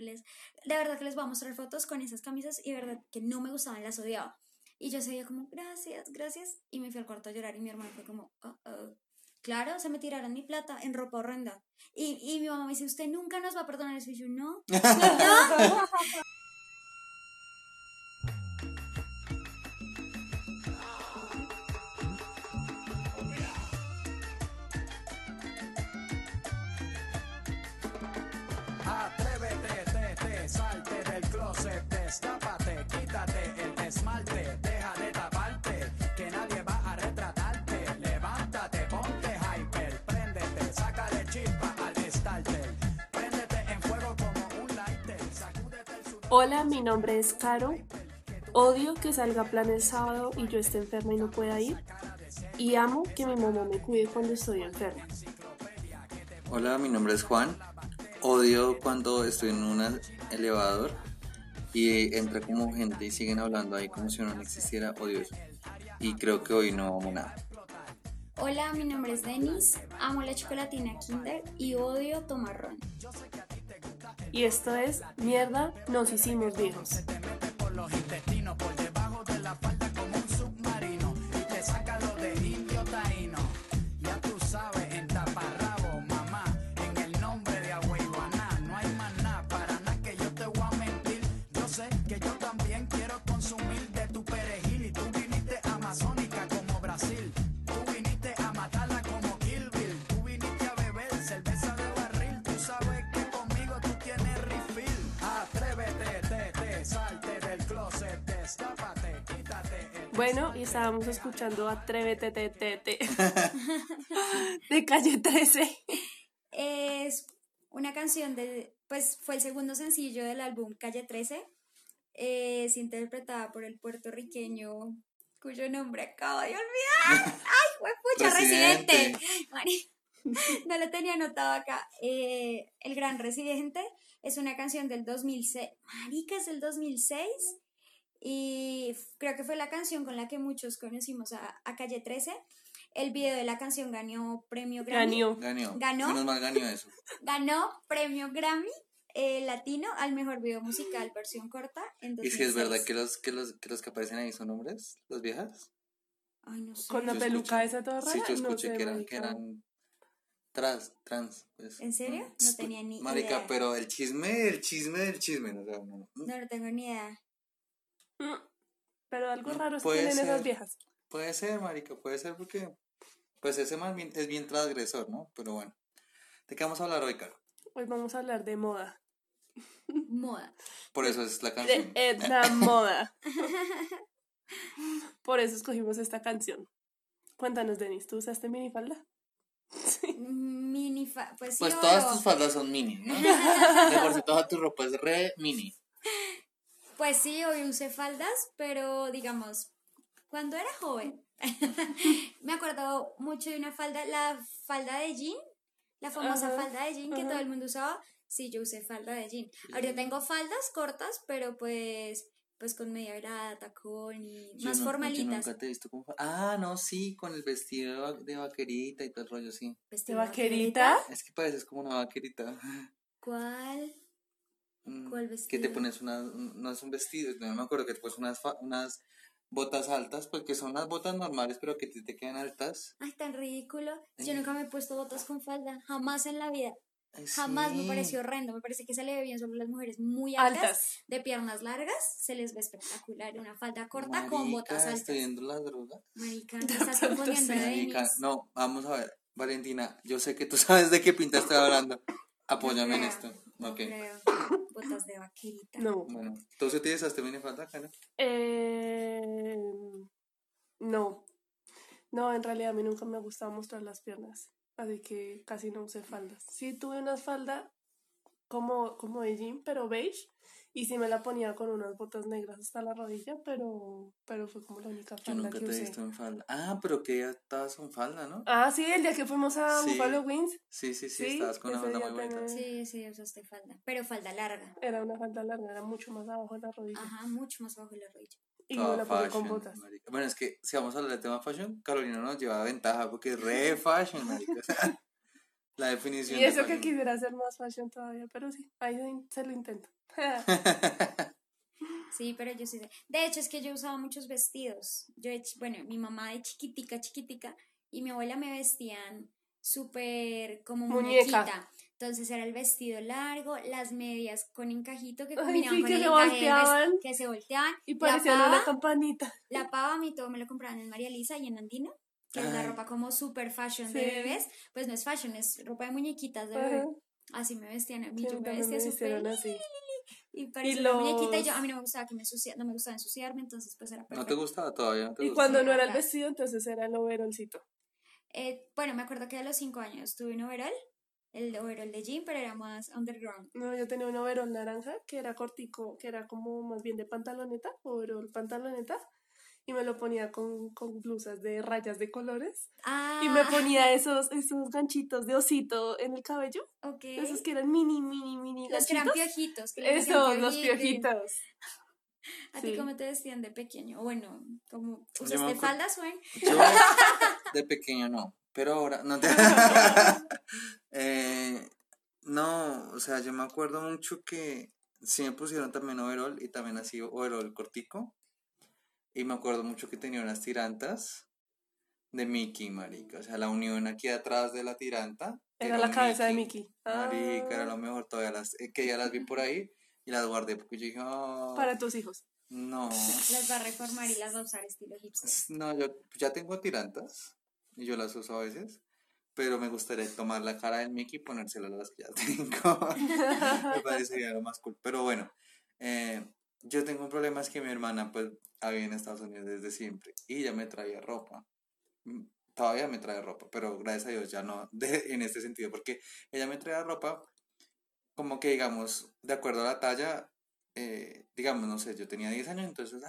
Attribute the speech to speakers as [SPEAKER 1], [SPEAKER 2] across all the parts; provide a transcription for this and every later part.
[SPEAKER 1] De verdad que les voy a mostrar fotos con esas camisas y de verdad que no me gustaban, las odiaba. Y yo seguía como, gracias, gracias. Y me fui al cuarto a llorar y mi hermano fue como, oh. Claro, se me tiraron mi plata en ropa horrenda. Y, y mi mamá me dice, usted nunca nos va a perdonar eso. Y yo, no. ¿No?
[SPEAKER 2] Hola, mi nombre es Caro. Odio que salga a plan el sábado y yo esté enferma y no pueda ir. Y amo que mi mamá me cuide cuando estoy enferma.
[SPEAKER 3] Hola, mi nombre es Juan. Odio cuando estoy en un elevador y entra como gente y siguen hablando ahí como si uno no existiera. Odio eso. Y creo que hoy no vamos nada.
[SPEAKER 1] Hola, mi nombre es Denis. Amo la chocolatina Kinder y odio tomar ron.
[SPEAKER 2] Y esto es Mierda, nos hicimos viejos. Bueno, y estábamos escuchando Atrévete, te, te, te, de calle 13.
[SPEAKER 1] Es una canción de, pues fue el segundo sencillo del álbum Calle 13. Es interpretada por el puertorriqueño cuyo nombre acabo de olvidar. ¡Ay, pucha,
[SPEAKER 3] Residente.
[SPEAKER 1] Residente! Mari- No lo tenía anotado acá. Eh, el Gran Residente es una canción del 2006. Marica, es del 2006. Y creo que fue la canción con la que muchos conocimos a, a Calle 13. El video de la canción ganó premio Grammy.
[SPEAKER 2] Ganó.
[SPEAKER 3] Ganó.
[SPEAKER 1] ¿Ganó?
[SPEAKER 3] Menos mal ganó eso.
[SPEAKER 1] Ganó premio Grammy eh, latino al mejor video musical versión corta en
[SPEAKER 3] Y si es
[SPEAKER 1] 2006.
[SPEAKER 3] verdad que los que los que los que aparecen ahí son hombres, las viejas.
[SPEAKER 1] Ay, no sé.
[SPEAKER 2] Con la
[SPEAKER 3] Yo
[SPEAKER 2] peluca
[SPEAKER 3] escuché-
[SPEAKER 2] esa toda rara.
[SPEAKER 3] Sí, yo
[SPEAKER 2] no
[SPEAKER 3] escuché
[SPEAKER 2] sé,
[SPEAKER 3] que eran que
[SPEAKER 2] marica.
[SPEAKER 3] eran trans, trans. pues.
[SPEAKER 1] ¿En serio? No tenía ni
[SPEAKER 3] Marica,
[SPEAKER 1] idea.
[SPEAKER 3] pero el chisme, el chisme del chisme, no, o sea, no.
[SPEAKER 1] No, no tengo ni idea.
[SPEAKER 2] Pero algo
[SPEAKER 3] Mm,
[SPEAKER 2] raro es
[SPEAKER 3] puede
[SPEAKER 2] tienen esas viejas.
[SPEAKER 3] Puede ser, marica, puede ser porque pues ese man bien- es bien transgresor, ¿no? Pero bueno. ¿De qué vamos a hablar hoy, Caro?
[SPEAKER 2] Hoy vamos a hablar de moda.
[SPEAKER 1] Moda.
[SPEAKER 3] Por eso es la
[SPEAKER 2] De
[SPEAKER 3] canción.
[SPEAKER 2] Edna Moda. Por eso escogimos esta canción. Cuéntanos, Denis, ¿tú usaste minifalda?
[SPEAKER 1] Mini fa- pues sí,
[SPEAKER 3] Pues todas tus faldas son mini, ¿no? De por sí toda tu ropa es re mini.
[SPEAKER 1] Pues sí, hoy usé faldas, pero digamos, cuando era joven, me acuerdo mucho de una falda, la falda de jean, la famosa
[SPEAKER 2] Ajá,
[SPEAKER 1] falda de jean que todo el mundo usaba. Sí, yo usé falda de jean. Ahorita tengo faldas cortas, pero pues pues con media grada, tacón y
[SPEAKER 3] Yo
[SPEAKER 1] más
[SPEAKER 3] no- yo
[SPEAKER 1] formalitas.
[SPEAKER 3] nunca te he visto fa- Ah, no, sí, con el vestido de vaquerita y todo el rollo, sí.
[SPEAKER 1] Vestido
[SPEAKER 2] ¿De vaquerita?
[SPEAKER 3] Es que pareces como una vaquerita.
[SPEAKER 1] ¿Cuál?
[SPEAKER 3] Mm,
[SPEAKER 1] ¿Cuál
[SPEAKER 3] Que
[SPEAKER 1] vestido?
[SPEAKER 3] te pones una... un- No es un vestido, no me acuerdo que te pones unas, unas botas altas, porque son las botas normales, pero que te, te quedan altas.
[SPEAKER 1] Ay, tan ridículo. Yo
[SPEAKER 3] Ay.
[SPEAKER 1] nunca me he puesto botas con falda, jamás en la vida.
[SPEAKER 3] Ay,
[SPEAKER 1] Jamás me pareció horrendo. Me parece que se le ve bien solo a las mujeres muy altas,
[SPEAKER 2] Altas.
[SPEAKER 1] de piernas largas. Se les ve espectacular. Una falda corta con botas altas.
[SPEAKER 3] Estoy viendo las drogas.
[SPEAKER 1] Marica, te estás de Denis.
[SPEAKER 3] no, vamos a ver. Valentina, yo sé que tú sabes de qué pinta estoy hablando. Apóyame en
[SPEAKER 1] creo,
[SPEAKER 3] esto.
[SPEAKER 1] No
[SPEAKER 3] Ok.
[SPEAKER 1] creo. Botas de vaquerita.
[SPEAKER 2] No.
[SPEAKER 3] Bueno, ¿tú utilizaste minifalda, Karen?
[SPEAKER 2] Eh, no. No, en realidad a mí nunca me ha gustado mostrar las piernas. Así que casi no usé faldas. Sí tuve una falda como, como de jean, pero beige. Y sí me la ponía con unas botas negras hasta la rodilla, pero, pero fue como la única
[SPEAKER 3] Yo
[SPEAKER 2] falda
[SPEAKER 3] nunca
[SPEAKER 2] que
[SPEAKER 3] te he
[SPEAKER 2] usé.
[SPEAKER 3] visto en falda. Ah, pero que ya estabas con falda, ¿no?
[SPEAKER 2] Ah, sí, el día que fuimos a
[SPEAKER 3] Sí.
[SPEAKER 2] Buffalo Wings
[SPEAKER 3] Sí, sí, sí,
[SPEAKER 2] Sí,
[SPEAKER 3] estabas con una falda muy bonita.
[SPEAKER 2] tenés-
[SPEAKER 1] Sí, sí, usaste falda. Pero falda larga.
[SPEAKER 2] era una falda larga, era mucho más abajo de la rodilla.
[SPEAKER 1] Ajá, mucho más bajo de la rodilla.
[SPEAKER 2] Y
[SPEAKER 3] Toda
[SPEAKER 2] me la ponía con botas.
[SPEAKER 3] marica. Bueno, es que si vamos a hablar del tema fashion, Carolina nos lleva ventaja porque es re fashion, marica. O sea, La definición.
[SPEAKER 2] Y
[SPEAKER 3] de
[SPEAKER 2] eso que quisiera hacer más fashion todavía, pero sí, ahí se lo intento.
[SPEAKER 1] Sí, pero yo sí sé. De hecho, es que yo usaba muchos vestidos. Yo, bueno, mi mamá de chiquitica, chiquitica, y mi abuela me vestían súper como
[SPEAKER 2] Muñeca.
[SPEAKER 1] muñequita. Entonces era el vestido largo, las medias con encajito que
[SPEAKER 2] Ay,
[SPEAKER 1] combinaban
[SPEAKER 2] sí,
[SPEAKER 1] con
[SPEAKER 2] que
[SPEAKER 1] el
[SPEAKER 2] se volteaban.
[SPEAKER 1] que se volteaban.
[SPEAKER 2] y
[SPEAKER 1] La
[SPEAKER 2] parecían
[SPEAKER 1] pava,
[SPEAKER 2] una campanita.
[SPEAKER 1] la pava a mí todo me lo compraban en María Lisa y en Andino, que es la ropa como super fashion
[SPEAKER 2] Sí.
[SPEAKER 1] de bebés. Pues no es fashion, es ropa de muñequitas de bebé. Así me vestían a mí, yo me vestía
[SPEAKER 2] me
[SPEAKER 1] súper. Y parecía una muñequita y yo, a mí no me gustaba que me ensucia, no me gustaba ensuciarme, entonces pues era
[SPEAKER 3] ¿No te
[SPEAKER 1] perfecto.
[SPEAKER 3] gustaba todavía? ¿No te
[SPEAKER 2] Y
[SPEAKER 3] gusta?
[SPEAKER 2] cuando no era el vestido, entonces era el overolcito.
[SPEAKER 1] Eh, bueno, me acuerdo que a los cinco años tuve un overall, el overall de jean, pero era más underground.
[SPEAKER 2] No, yo tenía un overol naranja que era cortico, que era como más bien de pantaloneta, overol pantaloneta, y me lo ponía con, con blusas de rayas de colores.
[SPEAKER 1] Ah,
[SPEAKER 2] Y me ponía esos, esos ganchitos de osito en el cabello,
[SPEAKER 1] ok.
[SPEAKER 2] esos que eran mini, mini, mini
[SPEAKER 1] Los que eran
[SPEAKER 2] ganchitos.
[SPEAKER 1] piojitos. que decían
[SPEAKER 2] Esos, los
[SPEAKER 1] piojito.
[SPEAKER 2] piojitos.
[SPEAKER 1] ¿A ti cómo te vestían de pequeño? Bueno, como ¿usaste faldas o en?
[SPEAKER 3] Yo de pequeño no, pero ahora no te... Eh, no, o sea, yo me acuerdo mucho que sí me pusieron también overall y también así overall cortico. Y me acuerdo mucho que tenía unas tirantas de Mickey, marica. O sea, la unión aquí atrás de la tiranta.
[SPEAKER 2] Era la cabeza de Mickey.
[SPEAKER 3] Marica, era
[SPEAKER 2] Ah,
[SPEAKER 3] lo mejor. Todavía las, eh, que ya las vi por ahí y las guardé porque yo dije, "Ah,
[SPEAKER 2] Para tus hijos.
[SPEAKER 3] no.
[SPEAKER 1] Las va a reformar y las va a usar estilo hipster.
[SPEAKER 3] No, yo ya tengo tirantas y yo las uso a veces, pero me gustaría tomar la cara del Mickey y ponérsela a las que ya tengo. me parecería lo más cool. Pero bueno, eh, yo tengo un problema, es que mi hermana pues había en Estados Unidos desde siempre y ella me traía ropa. Mm, Todavía me trae ropa, pero gracias a Dios ya no de- en este sentido, porque ella me traía ropa como que digamos, de acuerdo a la talla, eh, digamos, no sé, yo tenía 10 años, entonces,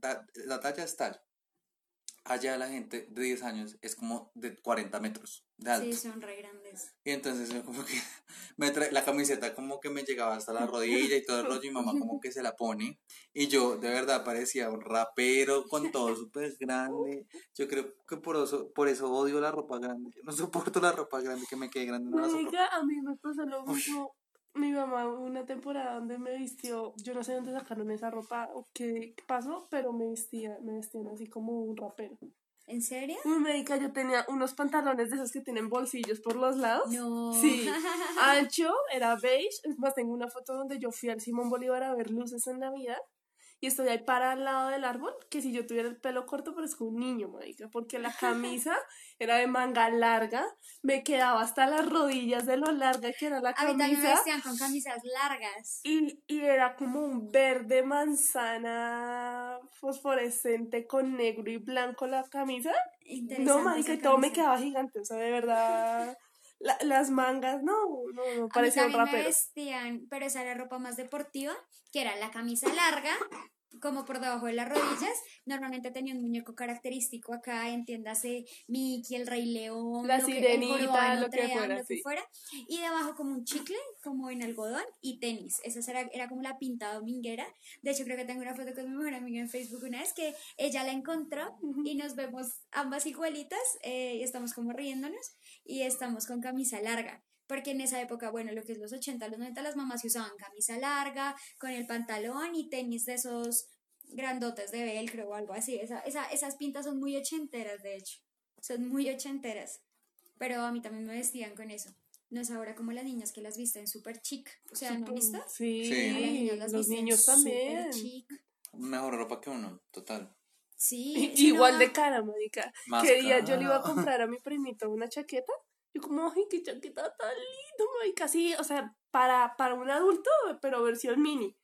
[SPEAKER 3] da- la talla es tal. Allá la gente de 10 años es como de 40 metros de alto.
[SPEAKER 1] Sí, son re grandes.
[SPEAKER 3] Y entonces yo como que me trae, la camiseta como que me llegaba hasta la rodilla y todo el rollo y mamá como que se la pone. Y yo de verdad parecía un rapero con todo súper grande. Yo creo que por eso, por eso odio la ropa grande. Yo no soporto la ropa grande, que me quede grande. No.
[SPEAKER 2] Marica, a mí me lo mismo. Mi mamá, una temporada donde me vistió, yo no sé dónde sacaron esa ropa o qué pasó, pero me vestía, me vestían así como un rapero.
[SPEAKER 1] ¿En serio?
[SPEAKER 2] Uy, médica, yo tenía unos pantalones de esos que tienen bolsillos por los lados.
[SPEAKER 1] No.
[SPEAKER 2] Sí, ancho, era beige. Es más, tengo una foto donde yo fui al Simón Bolívar a ver luces en Navidad. Y estoy ahí para al lado del árbol, que si yo tuviera el pelo corto parezco un niño, marica, porque la camisa era de manga larga, me quedaba hasta las rodillas de lo larga que era la
[SPEAKER 1] A mí también me
[SPEAKER 2] camisa.
[SPEAKER 1] vestían con camisas largas.
[SPEAKER 2] Y, y era como un verde manzana fosforescente con negro y blanco la camisa. No, marica, y todo me
[SPEAKER 1] camisa.
[SPEAKER 2] quedaba gigante, o sea, de verdad. la- las mangas, no, no, no,
[SPEAKER 1] A mí me vestían, pero esa era ropa más deportiva, que era la camisa larga, como por debajo de las rodillas. Normalmente tenía un muñeco característico acá, entiéndase Mickey, el Rey León,
[SPEAKER 2] La
[SPEAKER 1] lo que-
[SPEAKER 2] sirenita,
[SPEAKER 1] jorobado,
[SPEAKER 2] lo que fuera,
[SPEAKER 1] lo que
[SPEAKER 2] sí.
[SPEAKER 1] fuera. Y debajo como un chicle, como en algodón, y tenis. Esa era, era como la pinta dominguera. De hecho, creo que tengo una foto con mi mejor amiga en Facebook una vez que ella la encontró y nos vemos ambas igualitas eh, y estamos como riéndonos y estamos con camisa larga. Porque en esa época, bueno, lo que es los 80, los 90, las mamás se usaban camisa larga, con el pantalón y tenis de esos grandotes de velcro o algo así. Esa, esa, esas pintas son muy ochenteras, de hecho. Son muy ochenteras. Pero a mí también me vestían con eso. No es ahora como las niñas que las visten súper chic. O sea, ¿no visto?
[SPEAKER 2] Sí,
[SPEAKER 1] las niñas las
[SPEAKER 2] los niños también.
[SPEAKER 1] chic.
[SPEAKER 3] Mejor ropa que uno, total.
[SPEAKER 1] Sí.
[SPEAKER 2] Igual
[SPEAKER 1] no,
[SPEAKER 2] de cara, marica.
[SPEAKER 3] Más
[SPEAKER 2] Que día yo le iba a comprar a mi primito una chaqueta. Yo como, ay, qué chaqueta tan lindo, marica. Sí, o sea, para, para un adulto, pero versión mini.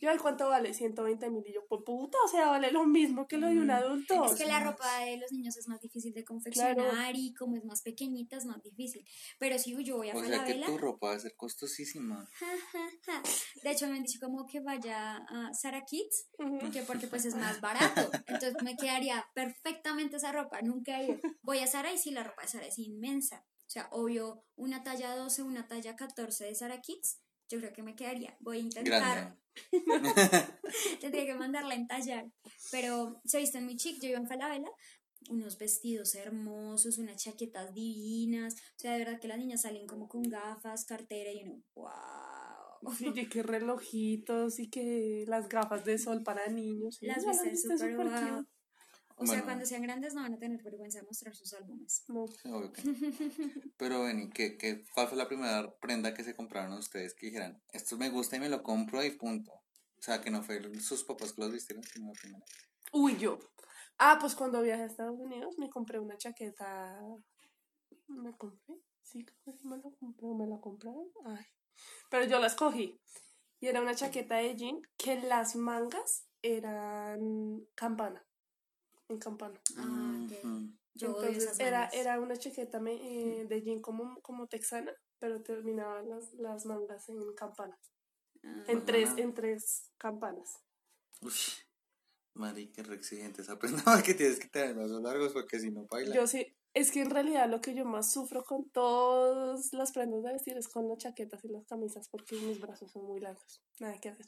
[SPEAKER 2] Yo, ay, ¿cuánto vale? 120 mil. Y yo, pues puta, o sea, vale lo mismo que lo de un adulto.
[SPEAKER 1] Es que la ropa de los niños es más difícil de confeccionar y como es más pequeñita es más difícil. Pero si yo voy a
[SPEAKER 3] O sea que
[SPEAKER 1] Falabella,
[SPEAKER 3] tu ropa va a ser costosísima.
[SPEAKER 1] de hecho me han dicho como que vaya a Sara Kids,
[SPEAKER 2] Ujú.
[SPEAKER 1] que porque pues es más barato. Entonces me quedaría perfectamente esa ropa. Nunca he ido. Voy a Sara y sí, la ropa de Sara es inmensa. O sea, obvio, una talla 12, una talla 14 de Sara Kids, yo creo que me quedaría. Voy a intentar.
[SPEAKER 3] Grande.
[SPEAKER 1] Tendría que mandarla a entallar. Pero se visten muy chic. Yo iba en Falabella unos vestidos hermosos, unas chaquetas divinas. O sea, de verdad que las niñas salen como con gafas, cartera y uno, wow.
[SPEAKER 2] Sí, y que relojitos y que las gafas de sol para niños.
[SPEAKER 1] Las visten
[SPEAKER 2] viste
[SPEAKER 1] súper
[SPEAKER 2] súper
[SPEAKER 1] O sea, cuando sean grandes no van a tener vergüenza de mostrar sus álbumes.
[SPEAKER 2] No.
[SPEAKER 3] Sí, obvio que no. Pero Beni, ¿qué, qué, ¿cuál fue la primera prenda que se compraron ustedes que dijeran, esto me gusta y me lo compro y punto? O sea, que no fue sus papás que los vistieron, sino la primera.
[SPEAKER 2] Uy, yo. Ah, pues cuando viajé a Estados Unidos me compré una chaqueta. ¿Me compré? Sí, creo que me la compré. ¿o ¿Me la compraron? Ay. Pero yo la escogí. Y era una chaqueta de jean que las mangas eran campana. En campana.
[SPEAKER 1] Ah, ok.
[SPEAKER 3] Ujú.
[SPEAKER 1] Yo odio
[SPEAKER 2] Entonces
[SPEAKER 1] esas
[SPEAKER 2] era, era una chaqueta me- eh, de jean como, como texana, pero terminaba las, las mangas en campana.
[SPEAKER 1] Ah.
[SPEAKER 2] En tres, en tres campanas.
[SPEAKER 3] Ush, Mari, qué re exigente esa prenda que tienes que tener brazos largos porque si no baila.
[SPEAKER 2] Yo sí, es que en realidad lo que yo más sufro con todas las prendas de vestir es con las chaquetas y las camisas porque mis brazos son muy largos. Nada que hacer.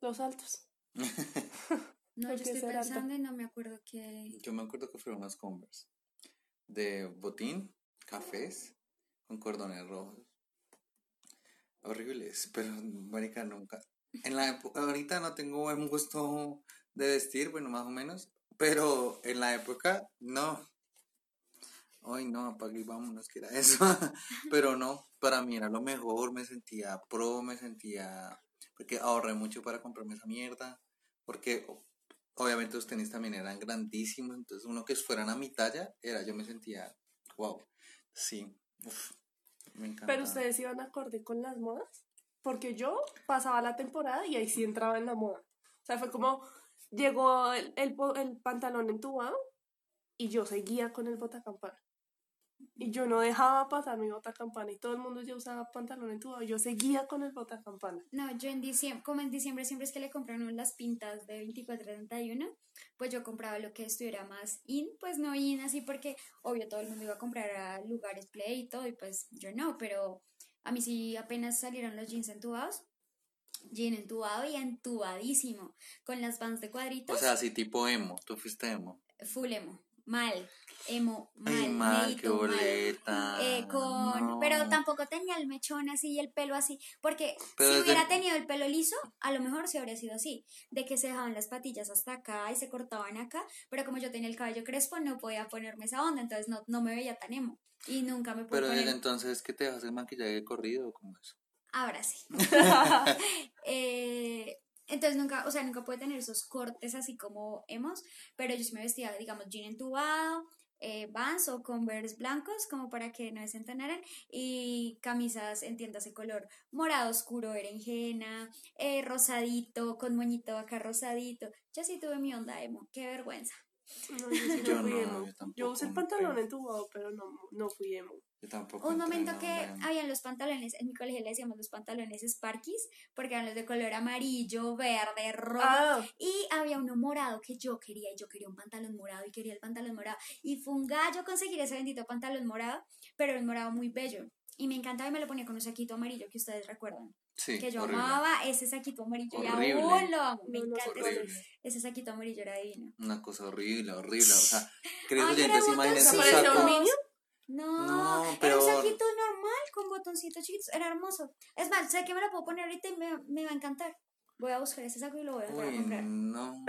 [SPEAKER 2] Los altos.
[SPEAKER 1] No, yo
[SPEAKER 2] que
[SPEAKER 1] estoy pensando y no me acuerdo que...
[SPEAKER 3] Yo me acuerdo que fueron unos Converse de botín, cafés, con cordones rojos. Horribles, pero marica nunca. En la ahorita no tengo buen gusto de vestir, bueno, más o menos, pero en la época no. Ay, no, apague y vámonos, que era eso. pero no, para mí era lo mejor, me sentía pro, me sentía. Porque ahorré mucho para comprarme esa mierda. Porque obviamente los tenis también eran grandísimos, entonces uno que fueran a mi talla, era, yo me sentía, wow, sí, uf, me encanta.
[SPEAKER 2] Pero ustedes iban acorde con las modas. Porque yo pasaba la temporada y ahí sí entraba en la moda. O sea, fue como llegó el, el, el pantalón entubado y yo seguía con el botacampana. Y yo no dejaba pasar mi botacampana y todo el mundo ya usaba pantalón entubado. Yo seguía con el botacampana.
[SPEAKER 1] No, yo en diciembre, como en diciembre siempre es que le compran uno las pintas de 24 31, pues yo compraba lo que estuviera más in, pues no in así porque obvio todo el mundo iba a comprar a lugares play y todo y pues yo no, pero a mí sí apenas salieron los jeans entubados, jean entubado y entubadísimo, con las vans de cuadritos,
[SPEAKER 3] O sea, así tipo emo, tú fuiste emo.
[SPEAKER 1] full emo, mal, emo, mal,
[SPEAKER 3] Ay, mal, qué
[SPEAKER 1] mal.
[SPEAKER 3] boleta.
[SPEAKER 1] Eh, con,
[SPEAKER 3] no.
[SPEAKER 1] pero tampoco tenía el mechón así y el pelo así, porque
[SPEAKER 3] Pero
[SPEAKER 1] si hubiera tenido el pelo liso, a lo mejor sí habría sido así, de que se dejaban las patillas hasta acá y se cortaban acá, pero como yo tenía el cabello crespo no podía ponerme esa onda, entonces no, no me veía tan emo y nunca me pude
[SPEAKER 3] Pero
[SPEAKER 1] poner,
[SPEAKER 3] entonces, ¿qué te dejas el maquillaje corrido o cómo es?
[SPEAKER 1] ahora sí. Eh, entonces nunca, o sea, nunca pude tener esos cortes así como emos, pero yo sí me vestía, digamos, jean entubado, eh, Vans o Converse blancos como para que no desentonaran y camisas en tiendas de color morado oscuro, berenjena, eh, rosadito, con moñito acá rosadito. Yo sí tuve mi onda emo, qué vergüenza.
[SPEAKER 2] No, yo sí
[SPEAKER 3] Yo
[SPEAKER 2] no fui
[SPEAKER 3] no,
[SPEAKER 2] emo.
[SPEAKER 3] yo tampoco,
[SPEAKER 2] Yo usé el pantalón
[SPEAKER 3] creo.
[SPEAKER 2] entubado, pero no, no fui emo.
[SPEAKER 3] Yo tampoco.
[SPEAKER 1] Un momento
[SPEAKER 3] en
[SPEAKER 1] que habían los pantalones, en mi colegio le decíamos los pantalones Sparkies, porque eran los de color amarillo, verde, rojo.
[SPEAKER 2] Ah,
[SPEAKER 1] Y había uno morado que yo quería, y yo quería un pantalón morado, y quería el pantalón morado. Y fue un gallo conseguir ese bendito pantalón morado, pero era un morado muy bello. Y me encantaba y me lo ponía con un saquito amarillo que ustedes recuerdan.
[SPEAKER 3] Sí,
[SPEAKER 1] que yo
[SPEAKER 3] horrible.
[SPEAKER 1] amaba ese saquito amarillo y
[SPEAKER 3] Horrible.
[SPEAKER 1] aún lo amo. Me
[SPEAKER 2] No,
[SPEAKER 1] encanta ese, ese saquito amarillo, era divino.
[SPEAKER 3] Una cosa horrible, horrible. O sea, queridos oyentes, imagínense
[SPEAKER 2] ¿se
[SPEAKER 3] un saco.
[SPEAKER 1] No,
[SPEAKER 3] No,
[SPEAKER 1] era
[SPEAKER 3] pero-
[SPEAKER 1] un saquito normal con botoncitos chiquitos, era hermoso. Es más, sé que me lo puedo poner ahorita y me, me va a encantar. Voy a buscar ese saco y lo voy a,
[SPEAKER 3] Uy,
[SPEAKER 1] comprar.
[SPEAKER 3] no.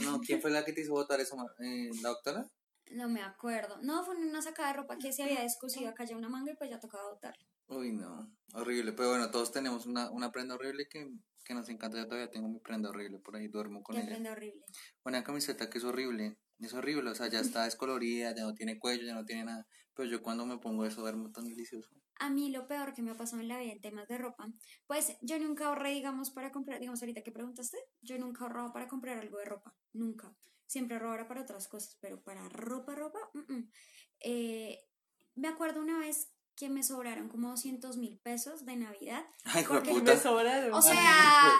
[SPEAKER 3] No, ¿quién fue la que te hizo votar eso? Eh, ¿La doctora?
[SPEAKER 1] No me acuerdo. No, fue una sacada de ropa que se había descosido acá ya una manga y pues ya tocaba botarla.
[SPEAKER 3] Uy, no. Horrible. Pero bueno, todos tenemos una, una prenda horrible que, que nos encanta. Yo todavía tengo mi prenda horrible. Por ahí duermo con
[SPEAKER 1] Qué
[SPEAKER 3] ella.
[SPEAKER 1] prenda horrible.
[SPEAKER 3] Una camiseta que es horrible. Es horrible. O sea, ya está descolorida, ya no tiene cuello, ya no tiene nada. Pero yo cuando me pongo eso duermo tan delicioso.
[SPEAKER 1] A mí lo peor que me ha pasado en la vida en temas de ropa, pues yo nunca ahorré, digamos, para comprar, digamos, ahorita que preguntaste, yo nunca ahorraba para comprar algo de ropa, nunca. Siempre ahorraba para otras cosas, pero para ropa, ropa, mm, mm. Eh, me acuerdo una vez que me sobraron como 200 mil pesos de Navidad.
[SPEAKER 3] Ay,
[SPEAKER 1] Porque
[SPEAKER 3] puta.
[SPEAKER 2] Me sobraron.
[SPEAKER 1] O sea,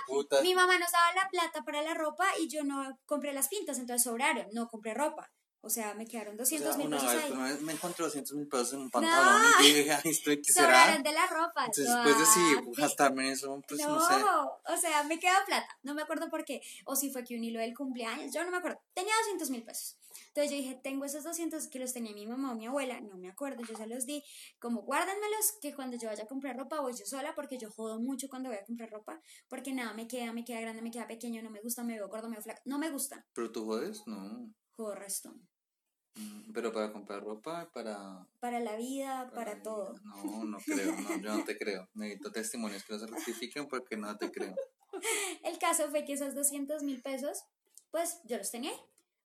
[SPEAKER 1] mi mamá nos daba la plata para la ropa y yo no compré las pintas, entonces sobraron, no compré ropa. O sea, me quedaron
[SPEAKER 3] O
[SPEAKER 1] 200
[SPEAKER 3] sea,
[SPEAKER 1] mil pesos
[SPEAKER 3] vez,
[SPEAKER 1] ahí.
[SPEAKER 3] una vez me encontré 200 mil pesos en un pantalón y yo dije, ¿esto qué será?
[SPEAKER 1] Sobraron de la ropa.
[SPEAKER 3] Entonces, después de sí,
[SPEAKER 1] Ah,
[SPEAKER 3] gastarme en eso, pues no,
[SPEAKER 1] no,
[SPEAKER 3] sé.
[SPEAKER 1] o sea, me quedó plata, no me acuerdo por qué, o si fue que un hilo del cumpleaños, yo no me acuerdo, tenía 200 mil pesos. Entonces yo dije, tengo esos 200 que los tenía mi mamá o mi abuela, no me acuerdo, yo se los di, como guárdenmelos que cuando yo vaya a comprar ropa voy yo sola porque yo jodo mucho cuando voy a comprar ropa, porque nada me queda, me queda grande, me queda pequeño, no me gusta, me veo gordo, me veo flaco, no me gusta,
[SPEAKER 3] ¿Pero tú jodes? No.
[SPEAKER 1] jodo resto.
[SPEAKER 3] Mm, Pero para comprar ropa, para...
[SPEAKER 1] Para la vida, para todo.
[SPEAKER 3] No, no creo, no, yo no te creo. Necesito testimonios que no se rectifiquen porque no te creo.
[SPEAKER 1] El caso fue que esos 200 mil pesos, pues yo los tenía. ahí.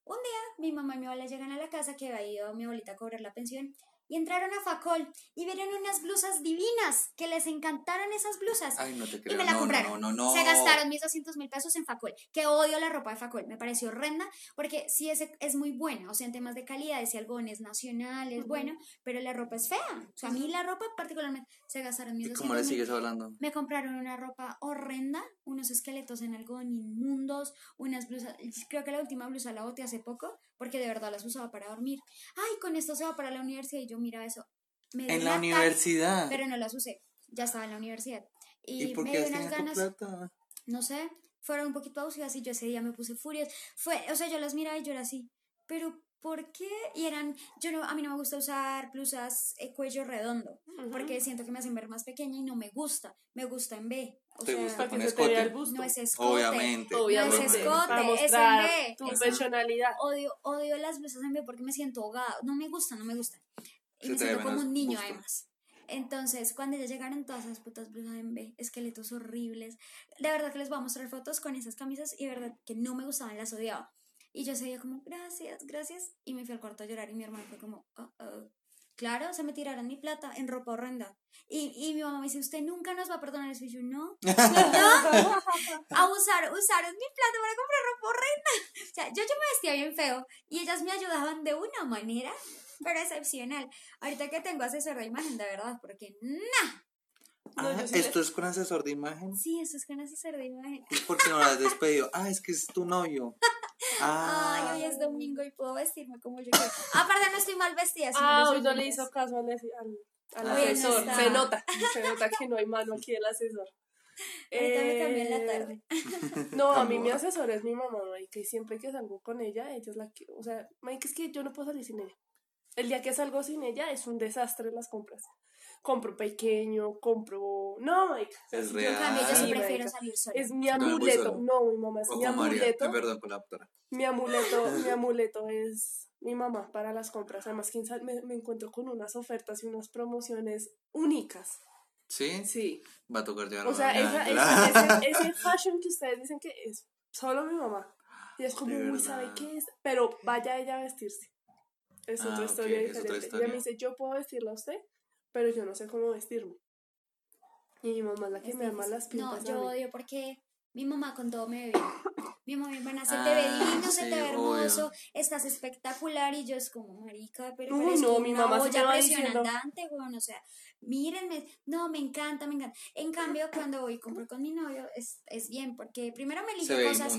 [SPEAKER 1] Un día mi mamá y mi abuela llegan a la casa que había ido mi abuelita a cobrar la pensión y entraron a Facol y vieron unas blusas divinas que les encantaron esas blusas.
[SPEAKER 3] Ay, no te
[SPEAKER 1] Y
[SPEAKER 3] creo.
[SPEAKER 1] me la
[SPEAKER 3] no,
[SPEAKER 1] compraron.
[SPEAKER 3] no, no, no.
[SPEAKER 1] Se gastaron mis 200 mil pesos en Facol. Que odio la ropa de Facol. Me pareció horrenda porque sí es, es muy buena. O sea, en temas de calidad, ese algodón es nacional, es bueno, pero la ropa es fea. O sea, a mí la ropa particularmente se gastaron mis
[SPEAKER 3] ¿Y
[SPEAKER 1] 200
[SPEAKER 3] cómo le
[SPEAKER 1] mil
[SPEAKER 3] sigues hablando?
[SPEAKER 1] me compraron una ropa horrenda, unos esqueletos en algodón inmundos, unas blusas, creo que la última blusa la boté hace poco, porque de verdad las usaba para dormir. Ay, con esto se va para la universidad y yo mira eso. Me
[SPEAKER 3] En la universidad.
[SPEAKER 1] pero no las usé, ya estaba en la universidad. Y,
[SPEAKER 3] ¿Y por
[SPEAKER 1] me
[SPEAKER 3] qué
[SPEAKER 1] dio unas ganas,
[SPEAKER 3] plata?
[SPEAKER 1] no sé, fueron un poquito abusivas y yo ese día me puse furios. Fue, o sea, yo las miraba y yo era así, pero ¿por qué? Y eran, yo no, a mí no me gusta usar blusas eh, cuello redondo, porque siento que me hacen ver más pequeña y no me gusta, me gusta en B. O
[SPEAKER 3] ¿Te
[SPEAKER 1] sea,
[SPEAKER 3] gusta con
[SPEAKER 2] que se te vea el
[SPEAKER 3] escote?
[SPEAKER 2] busto.
[SPEAKER 1] no es escote.
[SPEAKER 3] Obviamente.
[SPEAKER 2] Obviamente.
[SPEAKER 1] No es escote,
[SPEAKER 2] para
[SPEAKER 1] es en B,
[SPEAKER 2] tu
[SPEAKER 1] es-
[SPEAKER 2] personalidad.
[SPEAKER 1] Odio, odio las blusas en B porque me siento ahogada. No me gusta, no me gusta. Y
[SPEAKER 3] Se
[SPEAKER 1] me siento como un niño además. Entonces, cuando ya llegaron todas esas putas blusas en B, esqueletos horribles, de verdad que les voy a mostrar fotos con esas camisas y de verdad que no me gustaban, las odiaba. Y yo seguía como, gracias, gracias. Y me fui al cuarto a llorar y mi hermano fue como, "Oh, oh". Claro, se me tiraron mi plata en ropa horrenda. Y, y mi mamá me dice, usted nunca nos va a perdonar eso. Y yo, no, no, abusar, usaron mi plata para comprar ropa horrenda. O sea, yo, yo me vestía bien feo y ellas me ayudaban de una manera, pero excepcional. Ahorita que tengo asesor de imagen, de verdad, porque.
[SPEAKER 2] No,
[SPEAKER 3] Ah,
[SPEAKER 2] sí
[SPEAKER 3] ¿Esto es con asesor de imagen?
[SPEAKER 1] Sí, eso es con asesor de imagen.
[SPEAKER 3] ¿Y por qué no lo has despedido? Ah, es que es tu novio. Ah,
[SPEAKER 1] Ay, hoy es domingo y puedo vestirme como yo quiero. Aparte, no estoy mal vestida.
[SPEAKER 2] Ah, hoy no le hizo caso al, al, al
[SPEAKER 3] Ah,
[SPEAKER 2] asesor.
[SPEAKER 1] no
[SPEAKER 2] se nota, se nota que no hay mano aquí del asesor.
[SPEAKER 1] Ahorita me cambié en la
[SPEAKER 2] Eh,
[SPEAKER 1] tarde.
[SPEAKER 2] No, a mí mi asesor es mi mamá, Mike, y siempre que salgo con ella, ella es la que, o sea, Mike, es que yo no puedo salir sin ella. El día que salgo sin ella es un desastre las compras. Compro pequeño, compro... No, Mike.
[SPEAKER 3] Es
[SPEAKER 2] yo-
[SPEAKER 1] En cambio, yo sí
[SPEAKER 2] Sí,
[SPEAKER 1] prefiero
[SPEAKER 2] marica.
[SPEAKER 1] salir sola.
[SPEAKER 2] Es mi amuleto. No, mi mamá es mi
[SPEAKER 3] Ojo, María,
[SPEAKER 2] amuleto.
[SPEAKER 3] te perdón con la doctora.
[SPEAKER 2] Mi amuleto, mi amuleto es mi mamá para las compras. Además, quién sabe, me, me encuentro con unas ofertas y unas promociones únicas.
[SPEAKER 3] ¿Sí?
[SPEAKER 2] Sí.
[SPEAKER 3] Va a tocar llevar
[SPEAKER 2] O sea, esa,
[SPEAKER 3] mañana.
[SPEAKER 2] ese, ese, ese fashion que ustedes dicen que es solo mi mamá. Y es como,
[SPEAKER 3] De
[SPEAKER 2] uy, ¿sabe qué es? Pero vaya ella a vestirse. Es
[SPEAKER 3] Ah,
[SPEAKER 2] otra
[SPEAKER 3] ok,
[SPEAKER 2] historia
[SPEAKER 3] es otra
[SPEAKER 2] diferente.
[SPEAKER 3] historia.
[SPEAKER 2] Ella me dice, yo puedo vestirla a usted, pero yo no sé cómo vestirme. Y mi mamá es la que me arma las pintas.
[SPEAKER 1] No, yo odio porque mi mamá con todo me ve bien. Mi mamá me van se te ve
[SPEAKER 3] Ah,
[SPEAKER 1] divino, se
[SPEAKER 3] sí,
[SPEAKER 1] te ve hermoso,
[SPEAKER 3] obvio.
[SPEAKER 1] estás espectacular y yo es como marica, pero
[SPEAKER 2] Uy, no, mi
[SPEAKER 1] una
[SPEAKER 2] mamá
[SPEAKER 1] olla andante, weón, o sea, mírenme, no, me encanta, me encanta. En cambio, cuando voy y compro con mi novio, es, es bien, porque primero me elige cosas